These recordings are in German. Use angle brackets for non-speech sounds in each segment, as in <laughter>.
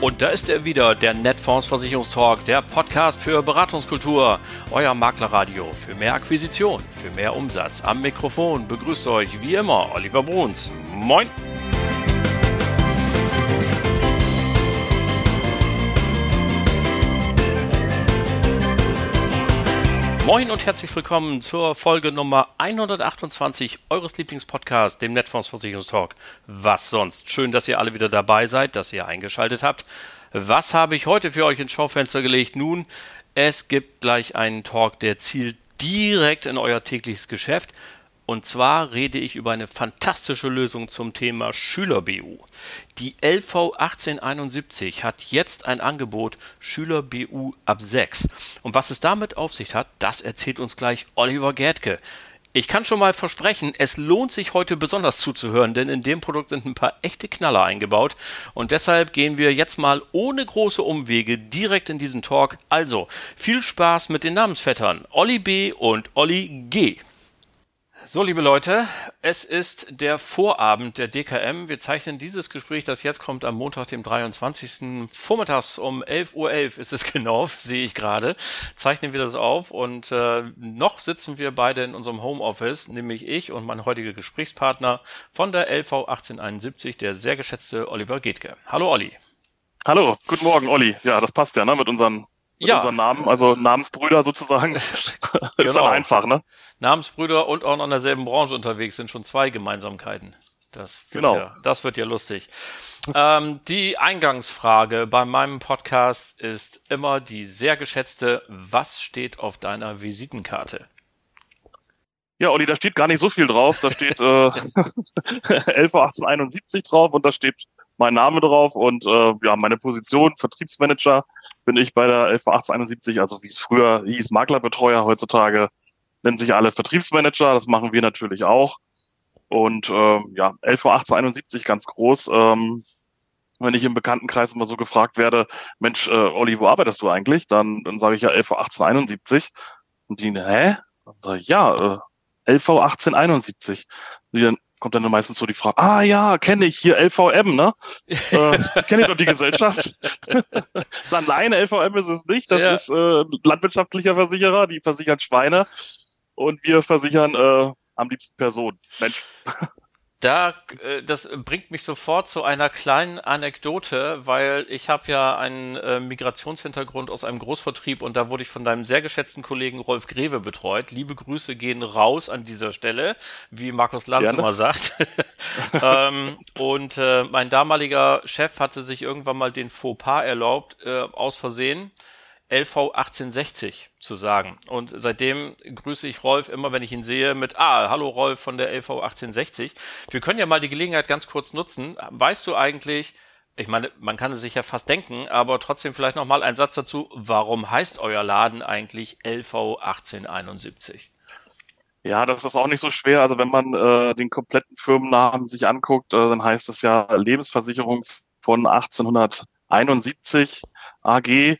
Und da ist er wieder, der Netfonds Versicherungstalk, der Podcast für Beratungskultur. Euer Maklerradio für mehr Akquisition, für mehr Umsatz. Am Mikrofon begrüßt euch wie immer Oliver Bruns. Moin! Moin und herzlich willkommen zur Folge Nummer 128 eures Lieblingspodcasts, dem Netfonds Versicherungstalk. Was sonst? Schön, dass ihr alle wieder dabei seid, dass ihr eingeschaltet habt. Was habe ich heute für euch ins Schaufenster gelegt? Nun, es gibt gleich einen Talk, der zielt direkt in euer tägliches Geschäft. Und zwar rede ich über eine fantastische Lösung zum Thema Schüler-BU. Die LV 1871 hat jetzt ein Angebot Schüler-BU ab 6. Und was es damit auf sich hat, das erzählt uns gleich Oliver Gerdke. Ich kann schon mal versprechen, es lohnt sich heute besonders zuzuhören, denn in dem Produkt sind ein paar echte Knaller eingebaut. Und deshalb gehen wir jetzt mal ohne große Umwege direkt in diesen Talk. Also viel Spaß mit den Namensvettern Olli B und Olli G. So, liebe Leute, es ist der Vorabend der DKM. Wir zeichnen dieses Gespräch, das jetzt kommt, am Montag, dem 23. Vormittags um 11.11 Uhr ist es <laughs> genau, sehe ich gerade, zeichnen wir das auf und äh, noch sitzen wir beide in unserem Homeoffice, nämlich ich und mein heutiger Gesprächspartner von der LV 1871, der sehr geschätzte Oliver Getke. Hallo Olli. Hallo, guten Morgen Olli. Ja, das passt ja, ne, mit unseren ja. unseren Namen, also Namensbrüder sozusagen. <laughs> ist genau. dann einfach, ne? Namensbrüder und auch noch in derselben Branche unterwegs sind schon zwei Gemeinsamkeiten. Das wird, genau. ja, das wird ja lustig. ähm, die Eingangsfrage bei meinem Podcast ist immer die sehr geschätzte, was steht auf deiner Visitenkarte? Ja, Olli, da steht gar nicht so viel drauf. Da steht äh, <laughs> 11.1871 drauf und da steht mein Name drauf und äh, ja, meine Position, Vertriebsmanager, bin ich bei der 11.1871, also wie es früher hieß, Maklerbetreuer, heutzutage nennen sich alle Vertriebsmanager, das machen wir natürlich auch. Und äh, ja, 11.1871 ganz groß. Ähm, wenn ich im Bekanntenkreis immer so gefragt werde, Mensch, äh, Olli, wo arbeitest du eigentlich? Dann, dann sage ich ja 11.1871. Und die, hä? Dann sage ich, ja, äh, LV 1871. Die dann kommt dann meistens so die Frage, ah ja, kenne ich hier LVM, ne? <laughs> äh, kenne ich doch die Gesellschaft. Dann nein, LVM ist es nicht. Das ja. ist äh, landwirtschaftlicher Versicherer, die versichern Schweine und wir versichern äh, am liebsten Personen. Mensch. <laughs> Da, äh, das bringt mich sofort zu einer kleinen Anekdote, weil ich habe ja einen äh, Migrationshintergrund aus einem Großvertrieb und da wurde ich von deinem sehr geschätzten Kollegen Rolf Greve betreut. Liebe Grüße gehen raus an dieser Stelle, wie Markus Lanz Gerne. immer sagt. <laughs> ähm, und äh, mein damaliger Chef hatte sich irgendwann mal den Fauxpas erlaubt, äh, aus Versehen LV 1860 zu sagen. Und seitdem grüße ich Rolf immer, wenn ich ihn sehe, mit Ah, hallo Rolf von der LV 1860. Wir können ja mal die Gelegenheit ganz kurz nutzen. Weißt du eigentlich, ich meine, man kann es sich ja fast denken, aber trotzdem vielleicht nochmal ein Satz dazu. Warum heißt euer Laden eigentlich LV 1871? Ja, das ist auch nicht so schwer. Also wenn man äh, den kompletten Firmennamen sich anguckt, äh, dann heißt es ja Lebensversicherung von 1871 AG. Äh,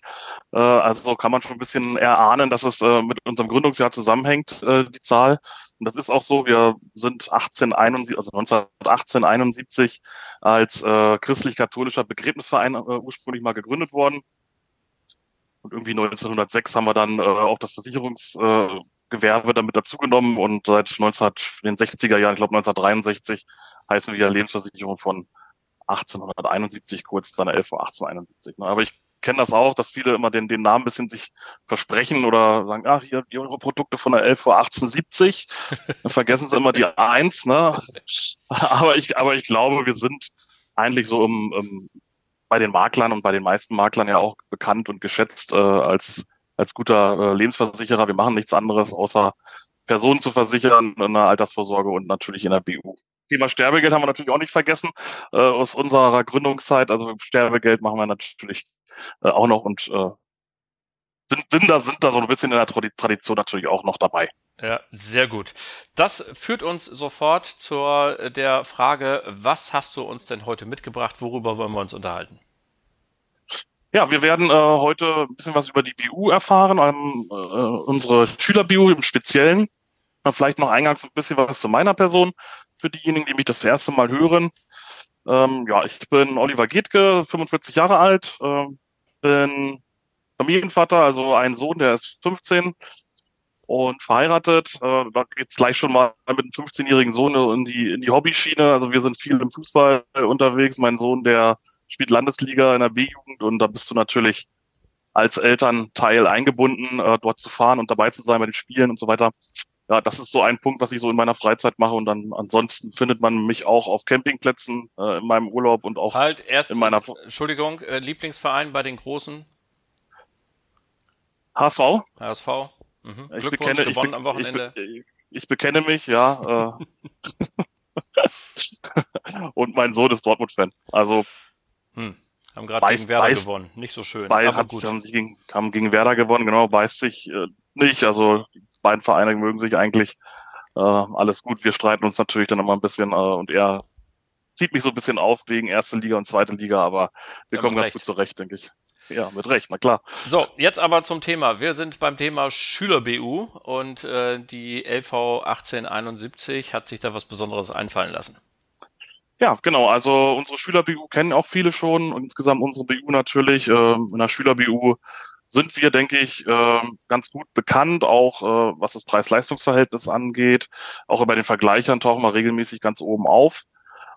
also kann man schon ein bisschen erahnen, dass es äh, mit unserem Gründungsjahr zusammenhängt, äh, die Zahl. Und das ist auch so. Wir sind 1871, also 1918, 71 als äh, christlich-katholischer Begräbnisverein äh, ursprünglich mal gegründet worden. Und irgendwie 1906 haben wir dann äh, auch das Versicherungsgewerbe äh, damit dazugenommen und seit 1960er Jahren, ich glaube 1963, heißen wir Lebensversicherung von 1871, kurz dann 11 1871. Ne? Aber ich kenne das auch, dass viele immer den, den Namen ein bisschen sich versprechen oder sagen, ach, hier, die eure Produkte von der 11 vor 1870. <laughs> Dann vergessen sie immer die 1, ne? Aber ich, aber ich glaube, wir sind eigentlich so im, im, bei den Maklern und bei den meisten Maklern ja auch bekannt und geschätzt äh, als, als guter äh, Lebensversicherer. Wir machen nichts anderes, außer Personen zu versichern in der Altersvorsorge und natürlich in der BU. Thema Sterbegeld haben wir natürlich auch nicht vergessen äh, aus unserer Gründungszeit. Also Sterbegeld machen wir natürlich äh, auch noch und äh, sind, sind, da, sind da so ein bisschen in der Tradition natürlich auch noch dabei. Ja, sehr gut. Das führt uns sofort zur der Frage, was hast du uns denn heute mitgebracht? Worüber wollen wir uns unterhalten? Ja, wir werden äh, heute ein bisschen was über die BU erfahren, um, äh, unsere Schüler-BU im Speziellen. Vielleicht noch eingangs ein bisschen was zu meiner Person für diejenigen, die mich das erste Mal hören. Ähm, ja, ich bin Oliver Getke, 45 Jahre alt, äh, bin Familienvater, also ein Sohn, der ist 15 und verheiratet. Äh, da geht's gleich schon mal mit einem 15-jährigen Sohn in die, in die Hobbyschiene. Also wir sind viel im Fußball unterwegs. Mein Sohn, der spielt Landesliga in der B-Jugend und da bist du natürlich als Elternteil eingebunden, äh, dort zu fahren und dabei zu sein bei den Spielen und so weiter. Ja, das ist so ein Punkt, was ich so in meiner Freizeit mache und dann ansonsten findet man mich auch auf Campingplätzen äh, in meinem Urlaub und auch halt erst in meiner Entschuldigung, äh, Lieblingsverein bei den großen HSV. HSV. Mhm. Ich bekenne, gewonnen ich, am Wochenende. Ich, ich bekenne mich, ja. Äh. <laughs> und mein Sohn ist Dortmund-Fan. Also hm. Haben gerade gegen Werder beißt, gewonnen. Nicht so schön. Bei, aber gut. Haben, gegen, haben gegen Werder gewonnen, genau, beißt sich äh, nicht. Also die beiden Vereine mögen sich eigentlich äh, alles gut. Wir streiten uns natürlich dann immer ein bisschen äh, und er zieht mich so ein bisschen auf wegen erste Liga und zweite Liga, aber wir ja, kommen ganz recht. gut zurecht, denke ich. Ja, mit Recht, na klar. So, jetzt aber zum Thema. Wir sind beim Thema Schüler-BU und äh, die LV 1871 hat sich da was Besonderes einfallen lassen. Ja, genau. Also unsere Schüler-BU kennen auch viele schon. Und insgesamt unsere BU natürlich. Äh, in der Schüler-BU sind wir, denke ich, äh, ganz gut bekannt, auch äh, was das Preis-Leistungs-Verhältnis angeht. Auch bei den Vergleichern tauchen wir regelmäßig ganz oben auf.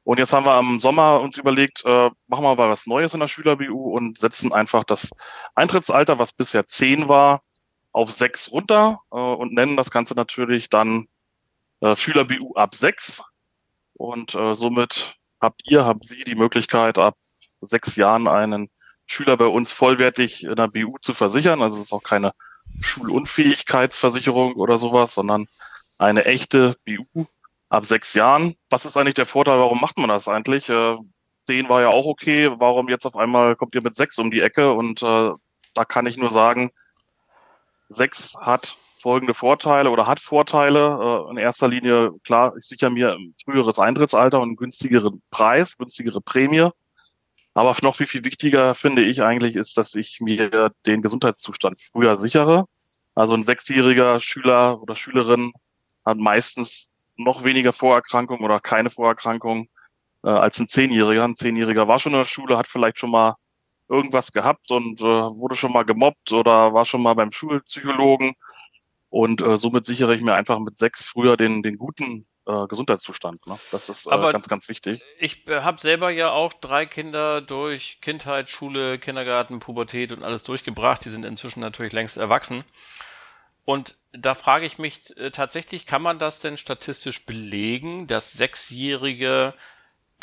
Und jetzt haben wir am Sommer uns überlegt, äh, machen wir mal was Neues in der Schüler-BU und setzen einfach das Eintrittsalter, was bisher zehn war, auf sechs runter äh, und nennen das Ganze natürlich dann Schüler-BU ab sechs. Und somit habt ihr, haben Sie die Möglichkeit, ab sechs Jahren einen Schüler bei uns vollwertig in der BU zu versichern. Also es ist auch keine Schulunfähigkeitsversicherung oder sowas, sondern eine echte BU ab sechs Jahren. Was ist eigentlich der Vorteil? Warum macht man das eigentlich? Äh, zehn war ja auch okay. Warum jetzt auf einmal kommt ihr mit sechs um die Ecke? Und äh, da kann ich nur sagen, sechs hat folgende Vorteile oder hat Vorteile. Äh, in erster Linie, klar, ich sichere mir ein früheres Eintrittsalter und einen günstigeren Preis, günstigere Prämie. Aber noch viel, viel wichtiger finde ich eigentlich ist, dass ich mir den Gesundheitszustand früher sichere. Also ein sechsjähriger Schüler oder Schülerin hat meistens noch weniger Vorerkrankungen oder keine Vorerkrankungen äh, als ein Zehnjähriger. Ein Zehnjähriger war schon in der Schule, hat vielleicht schon mal irgendwas gehabt und äh, wurde schon mal gemobbt oder war schon mal beim Schulpsychologen und äh, somit sichere ich mir einfach mit sechs früher den, den guten äh, Gesundheitszustand. Ne? Das ist äh, ganz, ganz wichtig. Ich äh, habe selber ja auch drei Kinder durch Kindheit, Schule, Kindergarten, Pubertät und alles durchgebracht. Die sind inzwischen natürlich längst erwachsen. Und da frage ich mich äh, tatsächlich, kann man das denn statistisch belegen, dass Sechsjährige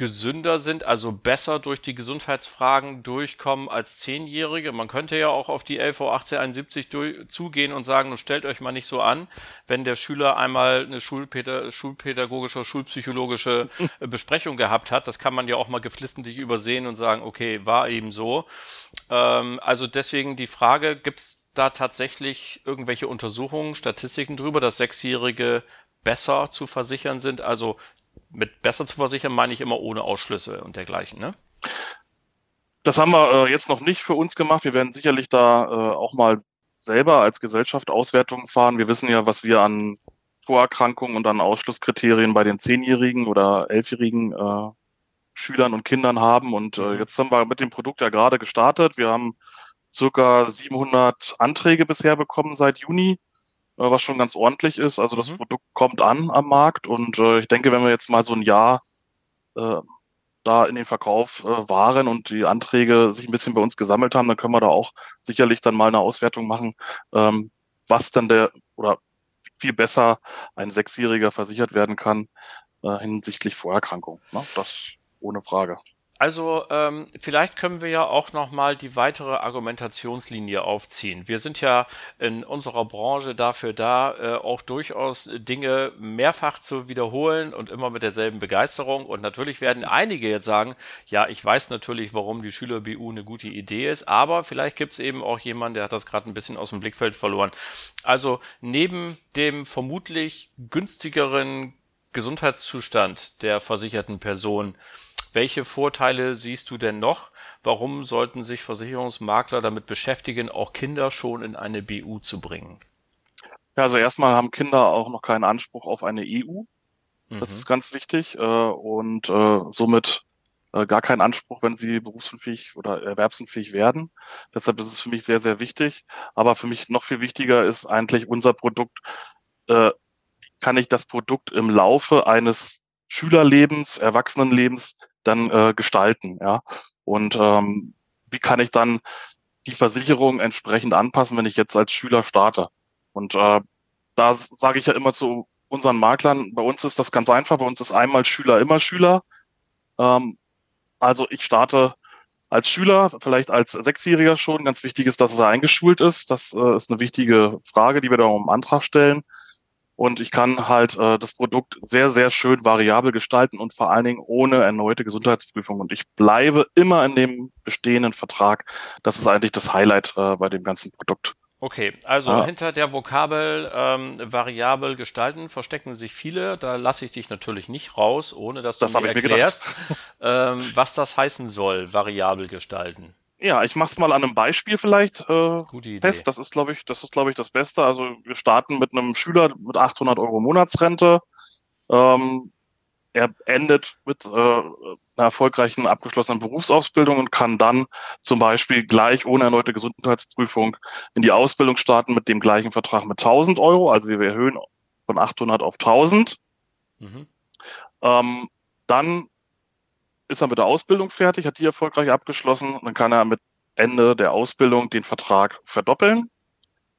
gesünder sind, also besser durch die Gesundheitsfragen durchkommen als Zehnjährige. Man könnte ja auch auf die LV 1871 durch, zugehen und sagen, stellt euch mal nicht so an, wenn der Schüler einmal eine Schulpäda schulpädagogische, schulpsychologische Besprechung gehabt hat. Das kann man ja auch mal geflissentlich übersehen und sagen, okay, war eben so. Ähm, also deswegen die Frage, gibt's da tatsächlich irgendwelche Untersuchungen, Statistiken drüber, dass Sechsjährige besser zu versichern sind, also mit besser zu versichern meine ich immer ohne Ausschlüsse und dergleichen, ne? Das haben wir äh, jetzt noch nicht für uns gemacht. Wir werden sicherlich da äh, auch mal selber als Gesellschaft Auswertungen fahren. Wir wissen ja, was wir an Vorerkrankungen und an Ausschlusskriterien bei den zehnjährigen oder elfjährigen äh, Schülern und Kindern haben. Und äh, mhm. jetzt haben wir mit dem Produkt ja gerade gestartet. Wir haben circa 700 Anträge bisher bekommen seit Juni was schon ganz ordentlich ist. Also das mhm. Produkt kommt an am Markt und äh, ich denke, wenn wir jetzt mal so ein Jahr äh, da in den Verkauf äh, waren und die Anträge sich ein bisschen bei uns gesammelt haben, dann können wir da auch sicherlich dann mal eine Auswertung machen, ähm, was dann der oder viel besser ein Sechsjähriger versichert werden kann äh, hinsichtlich Vorerkrankung. Ne? Das ohne Frage. Also ähm, vielleicht können wir ja auch noch mal die weitere Argumentationslinie aufziehen. Wir sind ja in unserer Branche dafür da, äh, auch durchaus Dinge mehrfach zu wiederholen und immer mit derselben Begeisterung. Und natürlich werden einige jetzt sagen, ja, ich weiß natürlich, warum die Schüler-BU eine gute Idee ist, aber vielleicht gibt es eben auch jemanden, der hat das gerade ein bisschen aus dem Blickfeld verloren. Also neben dem vermutlich günstigeren Gesundheitszustand der versicherten Person welche Vorteile siehst du denn noch? Warum sollten sich Versicherungsmakler damit beschäftigen, auch Kinder schon in eine BU zu bringen? Ja, also erstmal haben Kinder auch noch keinen Anspruch auf eine EU. Das mhm. ist ganz wichtig. Äh, und äh, somit äh, gar keinen Anspruch, wenn sie berufsunfähig oder erwerbsunfähig werden. Deshalb ist es für mich sehr, sehr wichtig. Aber für mich noch viel wichtiger ist eigentlich unser Produkt. Äh, kann ich das Produkt im Laufe eines Schülerlebens, Erwachsenenlebens dann äh, gestalten? Ja? Und ähm, wie kann ich dann die Versicherung entsprechend anpassen, wenn ich jetzt als Schüler starte? Und äh, da sage ich ja immer zu unseren Maklern, bei uns ist das ganz einfach, bei uns ist einmal Schüler immer Schüler. Ähm, also ich starte als Schüler, vielleicht als Sechsjähriger schon. Ganz wichtig ist, dass er eingeschult ist. Das äh, ist eine wichtige Frage, die wir da im Antrag stellen. Und ich kann halt äh, das Produkt sehr, sehr schön variabel gestalten und vor allen Dingen ohne erneute Gesundheitsprüfung. Und ich bleibe immer in dem bestehenden Vertrag. Das ist eigentlich das Highlight äh, bei dem ganzen Produkt. Okay, also ja. hinter der Vokabel ähm, variabel gestalten verstecken sich viele. Da lasse ich dich natürlich nicht raus, ohne dass du das mir erklärst, <laughs> ähm, was das heißen soll, variabel gestalten. Ja, ich mache es mal an einem Beispiel vielleicht äh, Gute Idee. fest. Das ist, glaube ich, das ist, glaube ich, das Beste. Also wir starten mit einem Schüler mit 800 Euro Monatsrente. Ähm, er endet mit äh, einer erfolgreichen abgeschlossenen Berufsausbildung und kann dann zum Beispiel gleich ohne erneute Gesundheitsprüfung in die Ausbildung starten mit dem gleichen Vertrag mit 1000 Euro. Also wir erhöhen von 800 auf 1000. Mhm. Ähm, dann ist er mit der Ausbildung fertig, hat die erfolgreich abgeschlossen, dann kann er mit Ende der Ausbildung den Vertrag verdoppeln,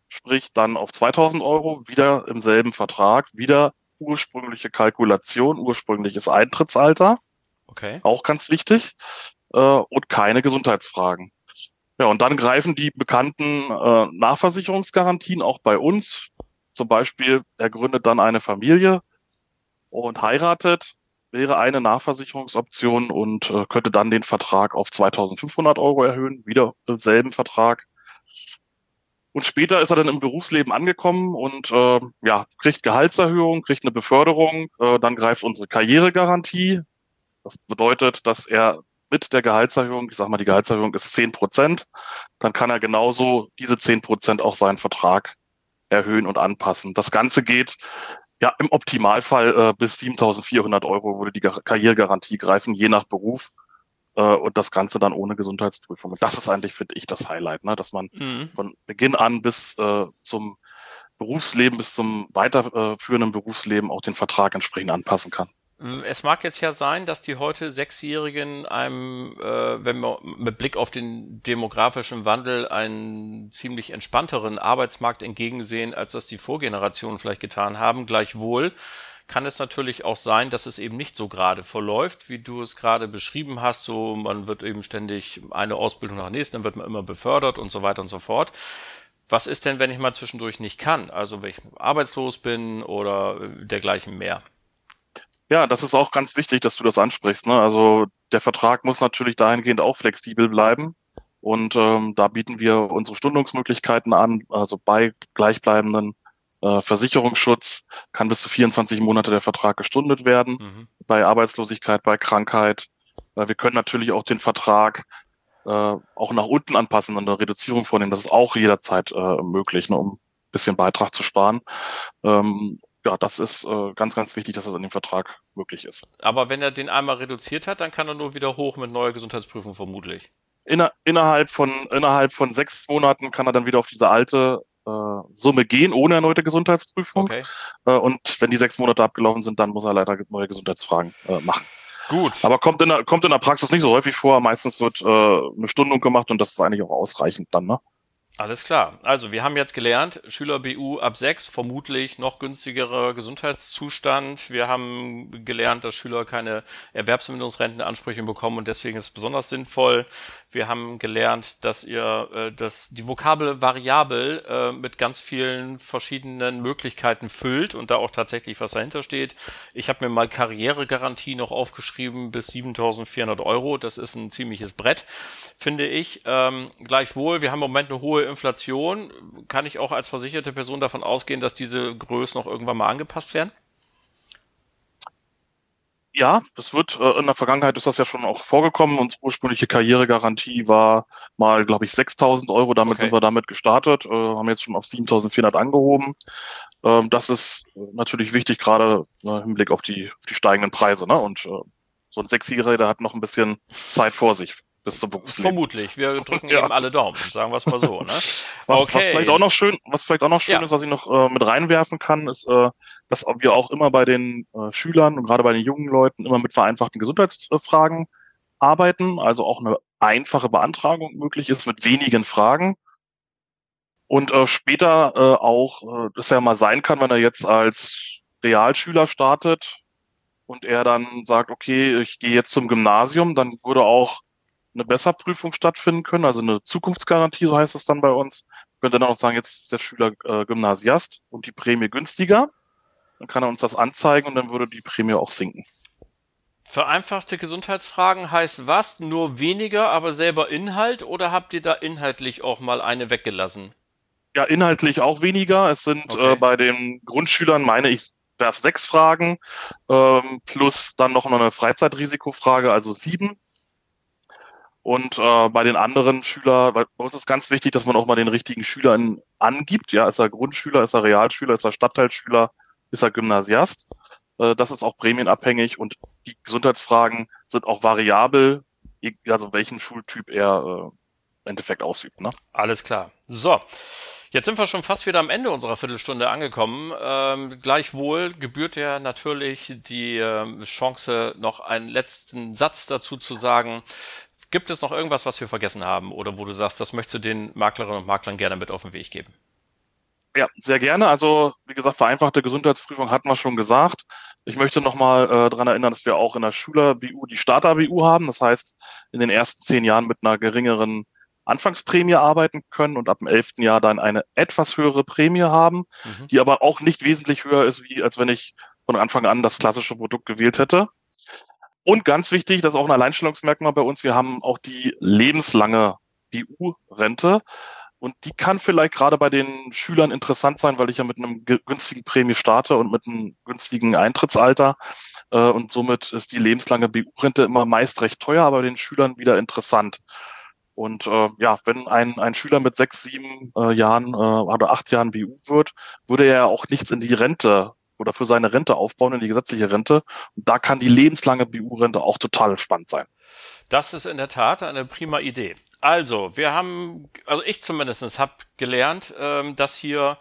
sprich dann auf 2000 Euro, wieder im selben Vertrag, wieder ursprüngliche Kalkulation, ursprüngliches Eintrittsalter. Okay. Auch ganz wichtig. Äh, und keine Gesundheitsfragen. Ja, und dann greifen die bekannten äh, Nachversicherungsgarantien auch bei uns. Zum Beispiel, er gründet dann eine Familie und heiratet wäre eine Nachversicherungsoption und äh, könnte dann den Vertrag auf 2500 Euro erhöhen, wieder selben Vertrag. Und später ist er dann im Berufsleben angekommen und äh, ja, kriegt Gehaltserhöhung, kriegt eine Beförderung, äh, dann greift unsere Karrieregarantie. Das bedeutet, dass er mit der Gehaltserhöhung, ich sag mal, die Gehaltserhöhung ist 10 Prozent, dann kann er genauso diese 10 Prozent auch seinen Vertrag erhöhen und anpassen. Das Ganze geht ja, im Optimalfall äh, bis 7.400 Euro würde die Karrieregarantie greifen, je nach Beruf. Äh, und das Ganze dann ohne Gesundheitsprüfung. Und das ist eigentlich, finde ich, das Highlight, ne? dass man mhm. von Beginn an bis äh, zum Berufsleben, bis zum weiterführenden Berufsleben auch den Vertrag entsprechend anpassen kann. Es mag jetzt ja sein, dass die heute Sechsjährigen einem, äh, wenn wir mit Blick auf den demografischen Wandel einen ziemlich entspannteren Arbeitsmarkt entgegensehen, als das die Vorgenerationen vielleicht getan haben. Gleichwohl kann es natürlich auch sein, dass es eben nicht so gerade verläuft, wie du es gerade beschrieben hast. So, man wird eben ständig eine Ausbildung nach nächsten, dann wird man immer befördert und so weiter und so fort. Was ist denn, wenn ich mal zwischendurch nicht kann? Also wenn ich arbeitslos bin oder dergleichen mehr? Ja, das ist auch ganz wichtig, dass du das ansprichst. Ne? Also der Vertrag muss natürlich dahingehend auch flexibel bleiben. Und ähm, da bieten wir unsere Stundungsmöglichkeiten an. Also bei gleichbleibenden äh, Versicherungsschutz kann bis zu 24 Monate der Vertrag gestundet werden. Mhm. Bei Arbeitslosigkeit, bei Krankheit. Äh, wir können natürlich auch den Vertrag äh, auch nach unten anpassen und eine Reduzierung vornehmen. Das ist auch jederzeit äh, möglich, ne, um bisschen Beitrag zu sparen. Ähm, ja, das ist äh, ganz, ganz wichtig, dass das in dem Vertrag möglich ist. Aber wenn er den einmal reduziert hat, dann kann er nur wieder hoch mit neuer Gesundheitsprüfung vermutlich. Inner, innerhalb von innerhalb von sechs Monaten kann er dann wieder auf diese alte äh, Summe gehen, ohne erneute Gesundheitsprüfung. Okay. Äh, und wenn die sechs Monate abgelaufen sind, dann muss er leider neue Gesundheitsfragen äh, machen. Gut. Aber kommt in, der, kommt in der Praxis nicht so häufig vor. Meistens wird äh, eine Stundung gemacht und das ist eigentlich auch ausreichend dann, ne? Alles klar. Also wir haben jetzt gelernt, Schüler BU ab 6, vermutlich noch günstigerer Gesundheitszustand. Wir haben gelernt, dass Schüler keine Erwerbsminderungsrentenansprüche bekommen und deswegen ist es besonders sinnvoll. Wir haben gelernt, dass ihr äh, dass die Vokabel variabel äh, mit ganz vielen verschiedenen Möglichkeiten füllt und da auch tatsächlich was dahinter steht. Ich habe mir mal Karrieregarantie noch aufgeschrieben bis 7.400 Euro. Das ist ein ziemliches Brett, finde ich. Ähm, gleichwohl, wir haben im Moment eine hohe Inflation. Kann ich auch als versicherte Person davon ausgehen, dass diese Größen noch irgendwann mal angepasst werden? Ja, das wird äh, in der Vergangenheit ist das ja schon auch vorgekommen. Unsere ursprüngliche Karrieregarantie war mal, glaube ich, 6.000 Euro. Damit okay. sind wir damit gestartet, äh, haben jetzt schon auf 7.400 angehoben. Ähm, das ist natürlich wichtig, gerade äh, im Blick auf die, auf die steigenden Preise. Ne? Und äh, so ein Sechsjähriger, der hat noch ein bisschen Zeit vor sich bis zum Berufsleben. Vermutlich. Wir drücken <laughs> ja. eben alle Daumen, sagen wir es mal so. Ne? <laughs> was, okay. was vielleicht auch noch schön, was vielleicht auch noch schön ja. ist, was ich noch äh, mit reinwerfen kann, ist, äh, dass wir auch immer bei den äh, Schülern und gerade bei den jungen Leuten immer mit vereinfachten Gesundheitsfragen arbeiten, also auch eine einfache Beantragung möglich ist mit wenigen Fragen. Und äh, später äh, auch, äh, das ja mal sein kann, wenn er jetzt als Realschüler startet und er dann sagt, okay, ich gehe jetzt zum Gymnasium, dann würde auch eine Besserprüfung stattfinden können, also eine Zukunftsgarantie, so heißt es dann bei uns. Könnte dann auch sagen, jetzt ist der Schüler äh, Gymnasiast und die Prämie günstiger. Dann kann er uns das anzeigen und dann würde die Prämie auch sinken. Vereinfachte Gesundheitsfragen heißt was? Nur weniger, aber selber Inhalt oder habt ihr da inhaltlich auch mal eine weggelassen? Ja, inhaltlich auch weniger. Es sind okay. äh, bei den Grundschülern, meine ich, darf sechs Fragen ähm, plus dann noch eine Freizeitrisikofrage, also sieben. Und äh, bei den anderen Schülern, bei uns ist ganz wichtig, dass man auch mal den richtigen Schüler angibt. Ja, ist er Grundschüler, ist er Realschüler, ist er Stadtteilschüler, ist er Gymnasiast. Äh, das ist auch prämienabhängig und die Gesundheitsfragen sind auch variabel, also welchen Schultyp er äh, im Endeffekt ausübt. Ne? Alles klar. So. Jetzt sind wir schon fast wieder am Ende unserer Viertelstunde angekommen. Ähm, gleichwohl gebührt ja natürlich die äh, Chance, noch einen letzten Satz dazu zu sagen. Gibt es noch irgendwas, was wir vergessen haben oder wo du sagst, das möchtest du den Maklerinnen und Maklern gerne mit auf den Weg geben? Ja, sehr gerne. Also, wie gesagt, vereinfachte Gesundheitsprüfung hatten wir schon gesagt. Ich möchte nochmal äh, daran erinnern, dass wir auch in der Schüler-BU die Starter-BU haben. Das heißt, in den ersten zehn Jahren mit einer geringeren Anfangsprämie arbeiten können und ab dem elften Jahr dann eine etwas höhere Prämie haben, mhm. die aber auch nicht wesentlich höher ist, wie als wenn ich von Anfang an das klassische Produkt gewählt hätte. Und ganz wichtig, das ist auch ein Alleinstellungsmerkmal bei uns, wir haben auch die lebenslange BU-Rente. Und die kann vielleicht gerade bei den Schülern interessant sein, weil ich ja mit einem günstigen Prämie starte und mit einem günstigen Eintrittsalter. Äh, und somit ist die lebenslange BU-Rente immer meist recht teuer, aber den Schülern wieder interessant. Und äh, ja, wenn ein, ein Schüler mit sechs, sieben äh, Jahren äh, oder acht Jahren BU wird, würde er ja auch nichts in die Rente oder für seine Rente aufbauen, in die gesetzliche Rente. Und da kann die lebenslange BU-Rente auch total spannend sein. Das ist in der Tat eine prima Idee. Also, wir haben, also ich zumindest habe gelernt, ähm, dass hier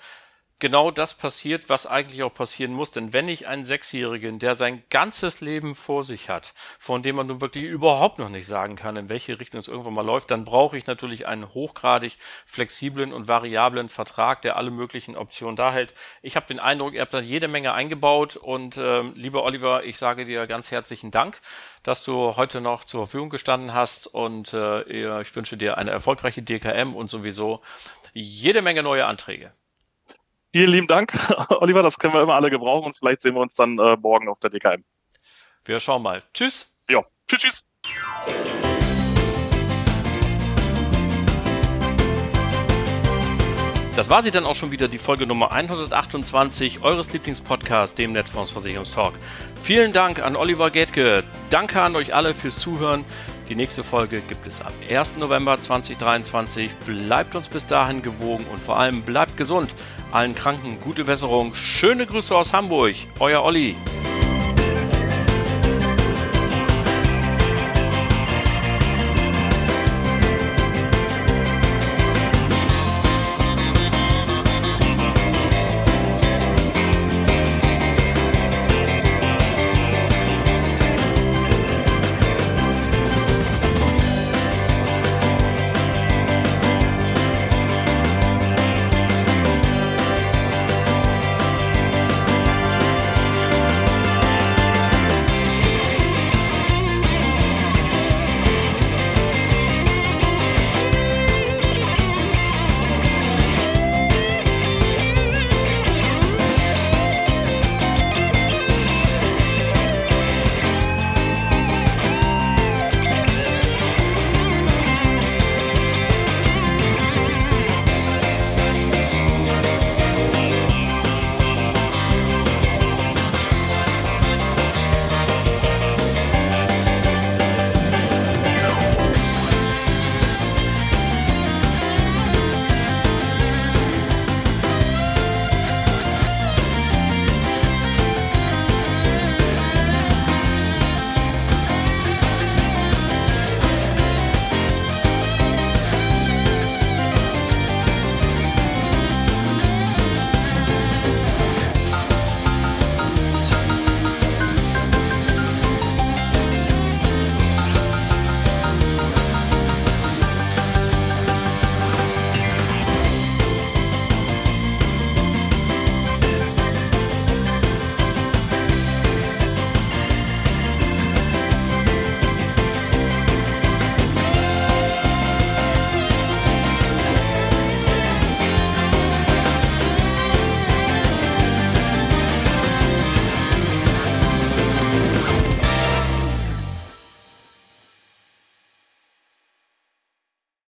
genau das passiert, was eigentlich auch passieren muss. Denn wenn ich einen Sechsjährigen, der sein ganzes Leben vor sich hat, von dem man nun wirklich überhaupt noch nicht sagen kann, in welche Richtung es irgendwann mal läuft, dann brauche ich natürlich einen hochgradig flexiblen und variablen Vertrag, der alle möglichen Optionen da hält. Ich habe den Eindruck, ihr habt da jede Menge eingebaut und äh, lieber Oliver, ich sage dir ganz herzlichen Dank, dass du heute noch zur Verfügung gestanden hast und äh, ich wünsche dir eine erfolgreiche DKM und sowieso jede Menge neue Anträge. Vielen lieben Dank, <laughs> Oliver. Das können wir immer alle gebrauchen und vielleicht sehen wir uns dann äh, morgen auf der DKM. Wir schauen mal. Tschüss. Ja, tschüss, tschüss. Das war sie dann auch schon wieder, die Folge Nummer 128 eures Lieblingspodcasts, dem Netfondsversicherungstalk. Vielen Dank an Oliver Getke. Danke an euch alle fürs Zuhören. Die nächste Folge gibt es am 1. November 2023. Bleibt uns bis dahin gewogen und vor allem bleibt gesund. Allen Kranken gute Besserung. Schöne Grüße aus Hamburg. Euer Olli.